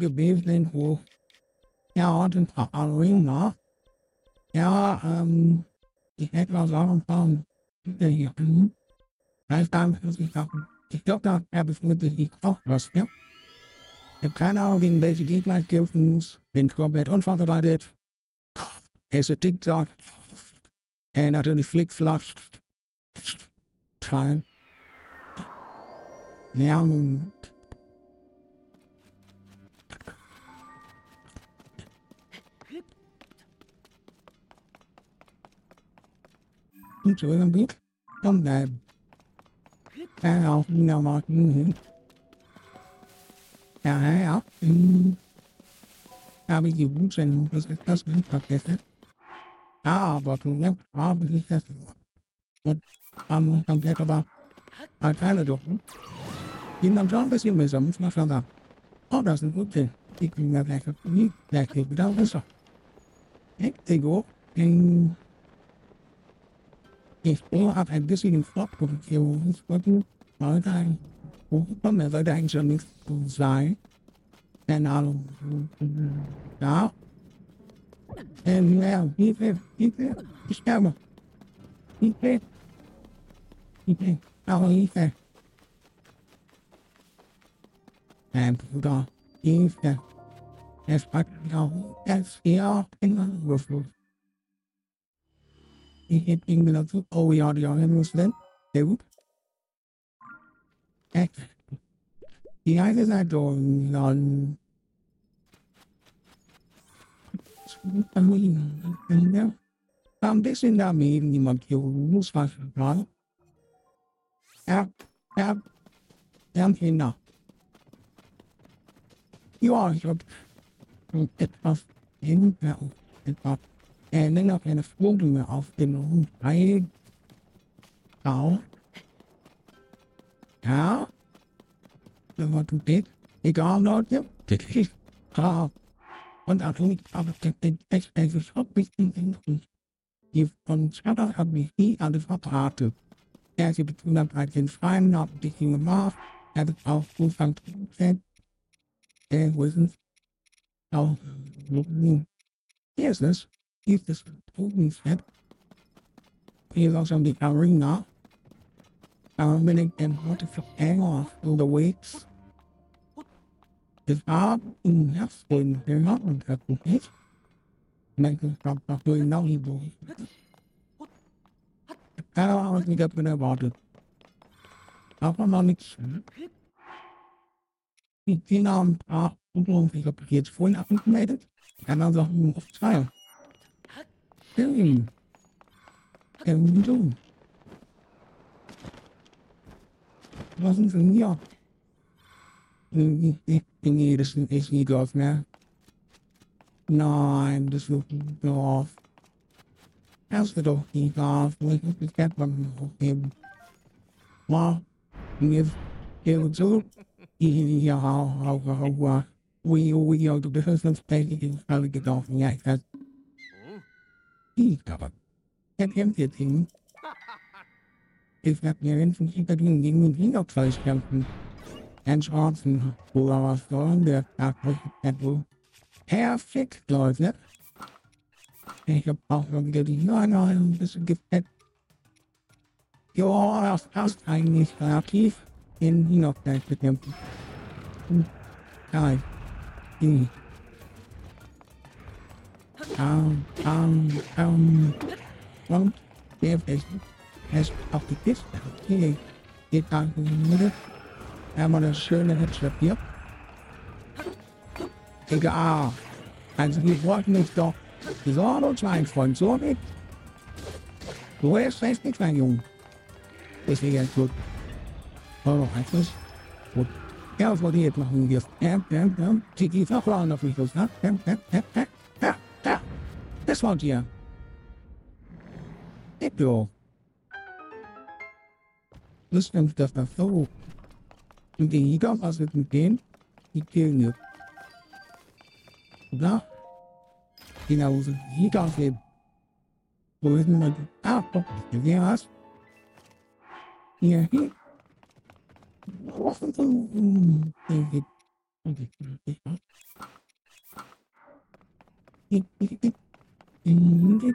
the baseline who ja und ein paar Arena ja ähm die etwas ein paar hier heißt dann dass ich auch ich glaube da habe ich mit sich auch was ja? Ich habe keine Ahnung gegen welche Gegner ich kämpfen muss. Bin komplett unvorbereitet. Es ist TikTok äh, natürlich Flickflack. Teil ja und und so ein Bild trong đệm Cái học nào mà Nhà hãy học Ta bị dù cũng sinh Tôi sẽ có sự thật kể hết Đó và thường nhất Đó bị lý xét Một Âm trong cái các bạn Ở cái là được Những năm đó cái siêu mềm sống Nó sao nào Đó là sự quốc trình Thì cùng gặp lại các bạn Lại thì cái đó nó sao Hết thì gỗ Nhưng Ich habe ein bisschen im Fortpunkt hier wollten Leute kommen, sollte eigentlich schon nichts sein. Keine Ahnung. Ja. Ähm, ja, Hilfe, Hilfe, ich sterbe. Hilfe. Hilfe, aber Hilfe. Ähm, Bruder, Hilfe. Es hat ja, es ja, in der Würfel. Ich ging mir dazu, oh ja, die Jahre muss denn, sehr gut. Äh, die eine Seite dann ja, ein bisschen damit die Markierung muss was dran. Ja, ja, ja, Kinder. Ja, ich habe etwas hinter etwas Enden auf eine Vogel auf dem Ei. Genau. Ja. Wenn man tut das. Egal, Leute. Das ist brav. Und auch nicht, aber das ist echt, es ist auch ein bisschen Die von Schatter hat mich nie alles verbraten. Er ist jetzt 113 Freien, hat ein bisschen gemacht. Er hat auch gut funktioniert. Er wissen. Auch, hier ist es if this being said, he is also the arena, minute and what if you hang off to the weights. It's not enough when they're not on that weight. Make them stop not doing no evil. How I was get with about it. How come on it's die Namen A und O, ich habe jetzt vorhin abgemeldet, kann also auf zwei. Hey. Ähm, du. Was ist denn hier? Nee, das ist echt nie drauf, ne? Nein, das wird nicht drauf. Das wird doch nicht drauf. Ich muss das Geld mal hochgeben. Mal, jetzt, hier so. Ja, hau, hau, hau. Ui, ui, du bist das Pech, alle gelaufen. Ja, ich weiß. aber er kämpft jetzt hin. Ich werde mir den gegen den Hinterkreis kämpfen. Ein Schwarzen, oder was soll der Tag Perfekt, Leute. Ich hab auch wieder die Nein, ein bisschen gefett. Ja, das passt eigentlich relativ in Hinterkreis bekämpfen. Nein. Hm. Um, um, um, und der es auf die Kiste. Okay, geht dann wieder. Haben das schöne Headset hier. Egal. Also wir wollten uns doch so und mein Freund so nicht. Du hast recht nicht, mein Junge. Deswegen gut. Oh, einfach gut. Ja, was jetzt machen? Ja, ja, ja. Sie geht auch auf mich los, ne? Ja, ja, ja, ja. This one here. Ecco. Listen to the flow. Hindi ikaw kasi din, ikil Da. Hinaus, ikaw kasi. Bulit na nag-apo. Hindi as. Here, here. Wasn't the...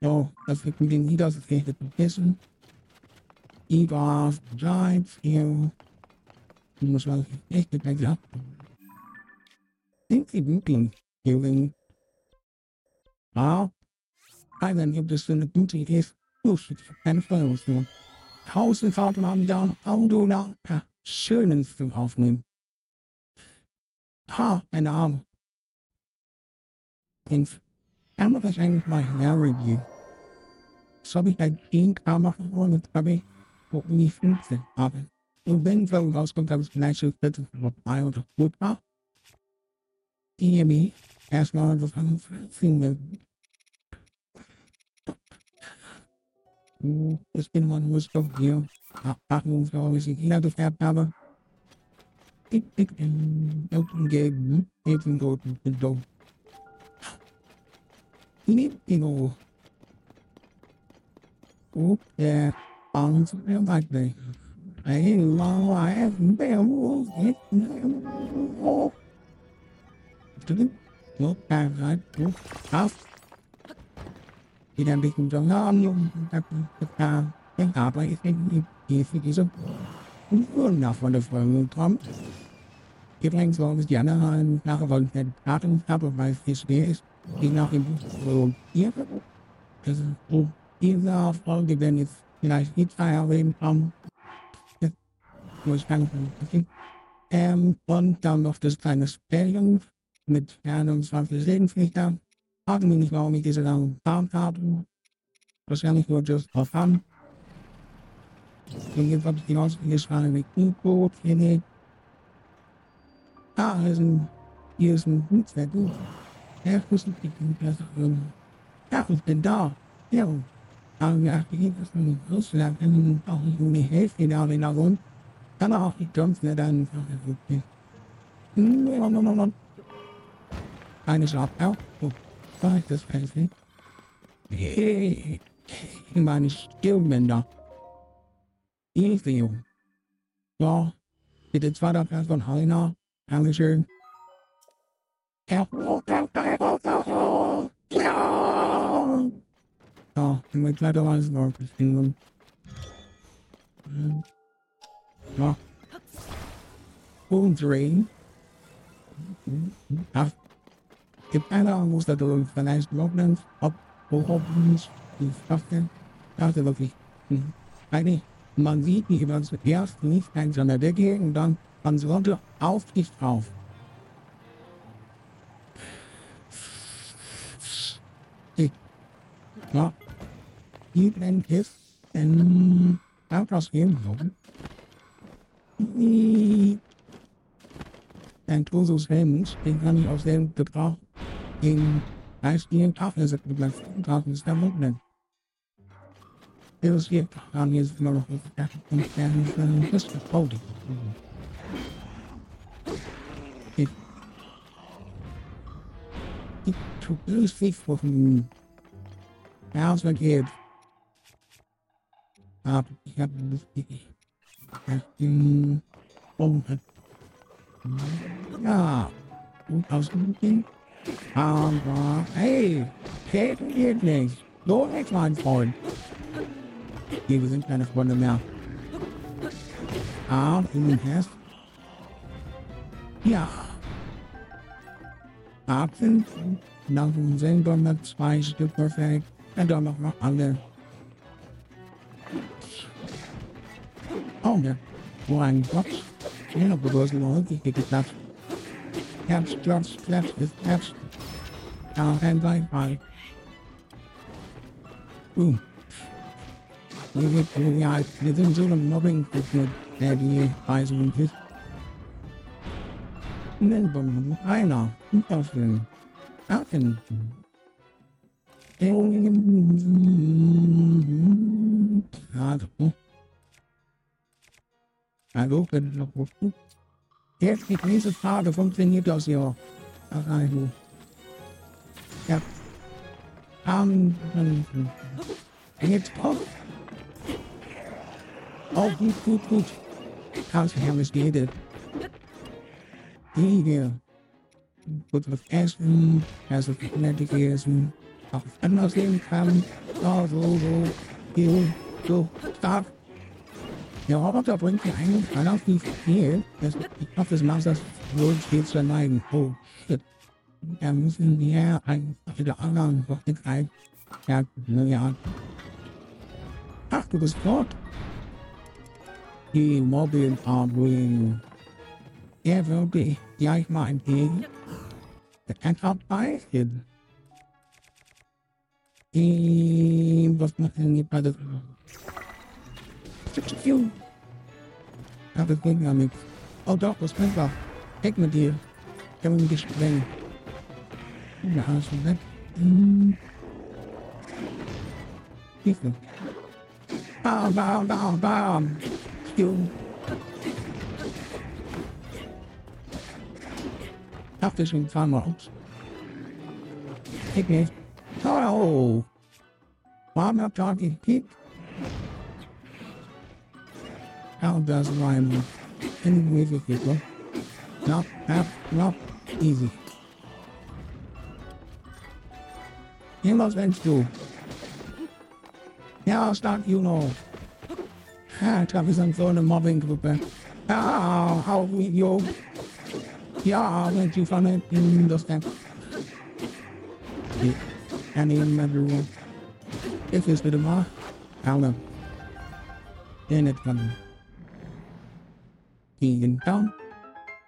So, das wird mit den Niedersachsen vergessen. Igor, Giants, hier. Muss man echt mit mir Sind Sie wirklich healing? Ja. Keiner gibt es eine gute Idee. Los, keine Verlust. Tausendfach haben da Auto nach schönen zu aufnehmen. Ha, meine Arme. Ins Ärmel wahrscheinlich mal Review. So habe ich ein Ding machen wollen, habe ich wo ich 15 habe. Und wenn so rauskommt, habe ich vielleicht so 40 vorbei oder gut war. Die mich erstmal so von Filmen. Ich bin mal nur so hier. Machen, so wie ich Kinder gefärbt habe. Ich bin gegen eben dort bin so. Nicht genau. Oh, der Arms like the I long I have been Lúc ta nói lúc khóc Thì đang bị cùng cho ngon luôn Ta ta Cái hợp ấy Cái gì Cái gì Cũng luôn nào phần được phần thóm If things go as Jenna and now about that pattern top of my face days, he now him will yeah, because he's off all the benefits, you know, each I have him from was kind of ähm, und dann noch das kleine Spelling mit Fernung 20 Segenflichter. Fragen mich nicht, warum ich diese langen Farben habe. Wahrscheinlich nur just haben. Und jetzt habe ich die ausgeschriebene mit U-Code hier Ah, hier ist ein, hier ist ein Netzwerk. Ja, ich muss nicht Ja, ich bin da. Ja, aber ich gehe das nicht los. Da kann ich nicht mir helfen, da in der Grund. Kann auch nicht sonst nicht dann. Eine Schlafbau. Oh, war ich das Fernsehen? Hey, meine Stirnbänder. Easy. Ja, bitte zweiter Vers von Heiner. Dankeschön. Ja, dann wird leider alles noch ein Ja. Und Rain. Ja. Gibt eine Angst, dass du vielleicht Lockdowns, ob, ob, die das ist wirklich, eigentlich, man sieht nicht über das erst nicht eins an der Decke und dann man sollte auf dich drauf. Ja, die nennt es in Autos ebenso. Ein Tosus Helms, den kann ich aus dem Gebrauch in Eisdielen Tafelsätze mit Tafeln ist der Mund nennen. Das hier haben jetzt immer noch das ist das Podium. to lose faithful from How's my kid? Uh, yeah, I was thinking, um, uh, hey, hey, goodness, go next line forward. He was in kind of one of them now. Um, human has. Ja. Apfel, nach dem selber mit zwei Stück perfekt. Und dann noch mal alle. Oh, ja. Wo ein Gott. Du es Leute geklappt. Herbst, Herbst, Herbst, Herbst. Ja, ein Bye. Boom. Wir sind so ein Mobbing der die Reise und Hit. Melbourne, einer, Unterfilm, Affen. Also, hallo, können noch rufen? Jetzt die nächste Frage funktioniert das ja. Also, ja. Um, jetzt kommt. Oh, gut, gut, gut. Kannst du ja, was geht? hier. Gut was essen, also nette essen, auch anders sehen kann. So, so, so, hier, so, stark. Der Roboter bringt mir eigentlich relativ viel. Das, ich hoffe, das macht das wohl viel zu neigen. Oh, shit. Da müssen wir ein wieder anderen ein. Ja, ja. Ach, du bist dort. Die Mobil Armoring. Er würde gleich mal entgegen. Kann auch beißen. Was machen die bei der Ju. Ja, das bringt ja nichts. Oh doch, das bringt was. Weg mit dir. Ich habe mich gesprengt. Ja, schon weg. Hm. Hilfe. Bam, bam, bam, bam. Ju. Dacht ich schon zweimal raus. Ich nicht. Oh. Warum habt ihr gekickt? How does rhyme any way with people? Not, not, not easy. You must then do. Ja, stark, you know. Ja, ich habe es an so eine Mobbing-Gruppe. Ja, how we, yo. Ja, wenn sie von hinten das dann. Ja, nehmen wir drüber. If it's bitte mal. Hau dann. Der nicht kann. Gehen down.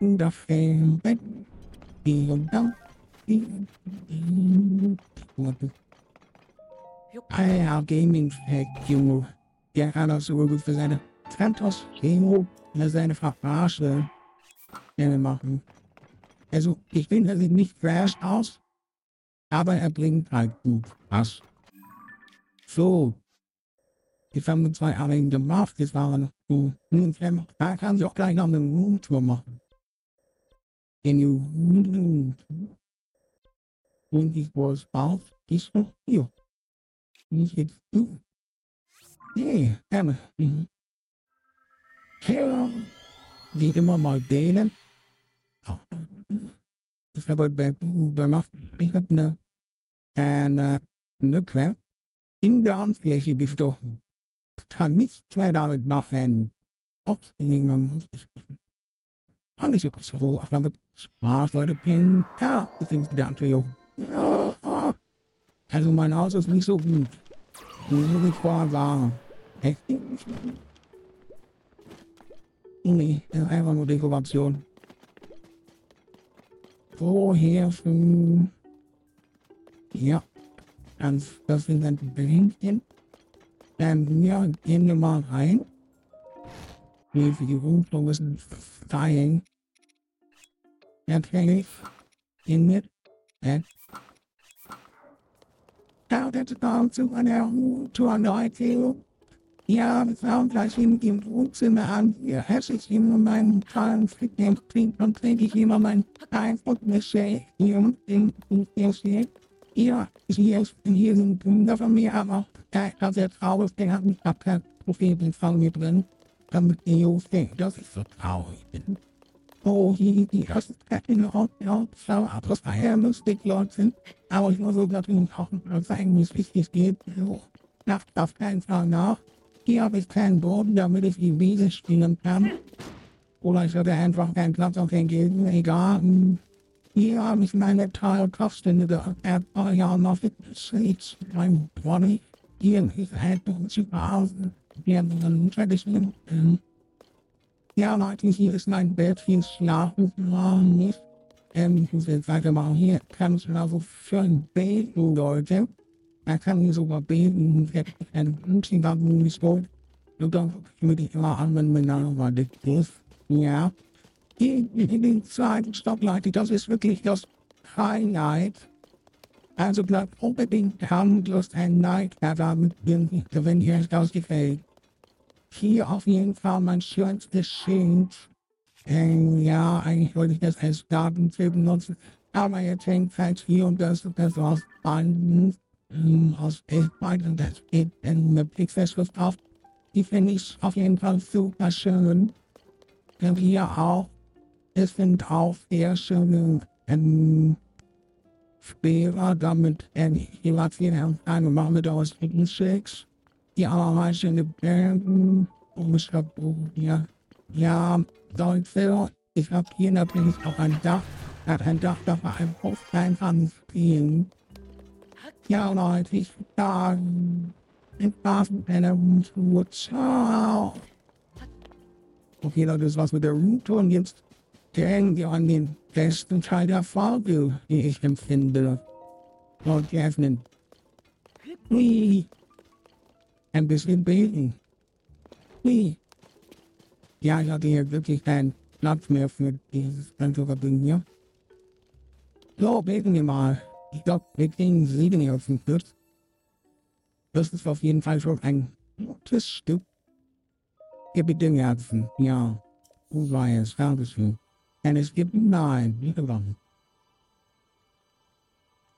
Das Bett. Gehen down. Ah, Gaming Hack, Junge. Der hat das so gut für seine Fantos Demo, seine Verarsche machen. Also, ich finde, er sieht nicht fresh aus, aber er bringt halt gut was. So. Jetzt haben wir zwei Abende gemacht, das waren so, nun, da kann sie auch gleich noch eine Roomtour machen. Can you, und ich was auf, ist noch hier. Nicht jetzt. Nee. Mhm. Ja, wie immer mal denen. Ich habe bei, bei ich habe eine, eine Quelle in der Handfläche gestochen. Kann nichts mehr damit machen. Aufnehmen. Alles ist so, aber Spaß, Leute, Pin, ja, das sind der Antrio. Also mein Haus ist nicht so gut. Muss ich vorher sagen. Echt? Nee, einfach nur Dekoration. Woher für... Ja. Dann, das sind dann die Blinken. Dann, ja, gehen wir mal rein. Die Rundflug müssen dahin. Natürlich. Gehen mit. And how that's gone to an hour to an idea. Ja, das war gleich in dem Wohnzimmer an. Es ist immer mein Konflikt, den klingt und trinke ich immer mein Eindruck mit Shake. Hier der Shake. Ja, hier ist hier sind Kinder von mir, aber er hat sehr traurig, der hat mich ab kein Profilbild von mir drin, damit die Jungs denken, dass ich so traurig bin. Oh, die, die Treppen und ja, so, aber das war ja lustig, Leute. Aber ich muss so gerade kochen, zeigen, wie es wichtig geht. So, Nacht auf keinen Fall nach. Hier habe ich keinen Boden, damit ich die Wiese spielen kann. Oder ich würde einfach keinen Platz auf den geben, egal. Hier habe ich meine Teilkosten der Erdbeer noch Fitness beim Body. Hier ist halt zu Hause. Wir haben einen traditionellen ja, Leute, hier ist mein Bett, hier schlafen wir nicht. Ähm, ich jetzt weitermachen. Hier kann ich also ein Beten, Leute. Man kann sogar beten, wenn Menschen da nicht gut. Du darfst mit dich immer an, wenn man dann mal dick ist. Ja. In, in den zweiten Stock, Leute, das ist wirklich das Highlight. Also bleibt unbedingt dran, bloß ein Night, wenn dir das gefällt. Hier auf jeden Fall mein schönstes Schenk. Ähm, ja, eigentlich wollte ich das als Datenfilm benutzen. Aber jetzt hängt halt hier und das und das aus Banden aus Elfbein und das geht in eine Pixelschrift auf. Die finde ich auf jeden Fall super schön. Und hier auch. Es sind auch eher schöne ähm, Spieler damit Evakuieren gemacht aus Shakes. Die allermeisten Bergen und ich hab, ja, Deutsche, ich hab hier natürlich auch ein Dach, hat ein Dach, da war ein Spielen. Ja, Leute, ich da, in Basenpenner und Ciao. Okay, Leute, das war's mit der Route und jetzt denken wir an den besten Teil der Folge, die ich empfinde. Und öffnen. Hui. Ein bisschen beten. Hui. Ja, ich hatte hier wirklich keinen Platz mehr für dieses ganze Ding hier. So, beten wir mal. Ich glaube, wir kriegen sieben hier auf den Schluss. Das ist auf jeden Fall schon ein gutes Stück. Gib bitte Herzen, ja. Du weißt, Dankeschön. And es gibt nein, wie gewonnen.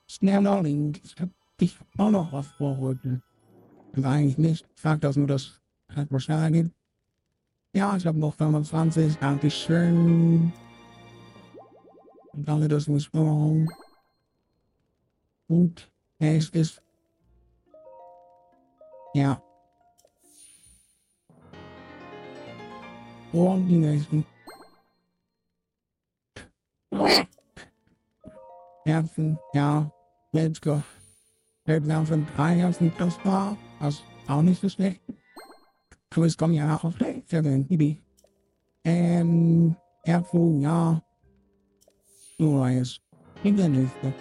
Snellling, ich hab dich auch noch was vor heute. Aber eigentlich nicht. Ich sag das nur, das hat wahrscheinlich. Ja, ich habe noch 25. Dankeschön. Und danke, das muss man. Und nächstes. Ja. Und die nächsten. Herzen, ja, let's go. Selbst von drei Herzen, das war, das auch nicht so schlecht. Aber es kommen ja auch für den Bibi. Ähm, Herzen, ja. Du weißt, in der Liste.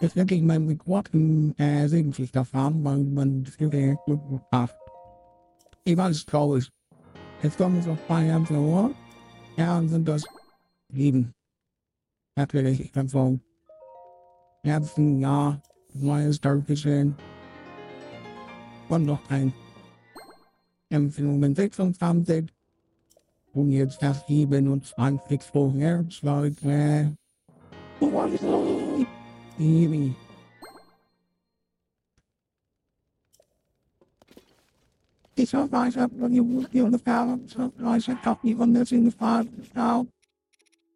Jetzt wirklich mein Rekord in äh, Segenschichter fahren, weil man das Gerät gut macht. Ich war traurig. Jetzt kommen so ein paar Herzen, ja, und sind das Leben. Natürlich, also, Herzen, ja, neues Dankeschön. Und noch ein Empfehlungen 26. Und jetzt das 27. Herz, Leute. Baby. Ich weiß, ob you feel the power, so I said, help me on this in the fire now.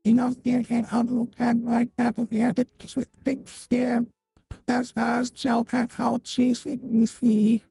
enough gear can outlook and right applicated to things there. As as shall cat how it? We see.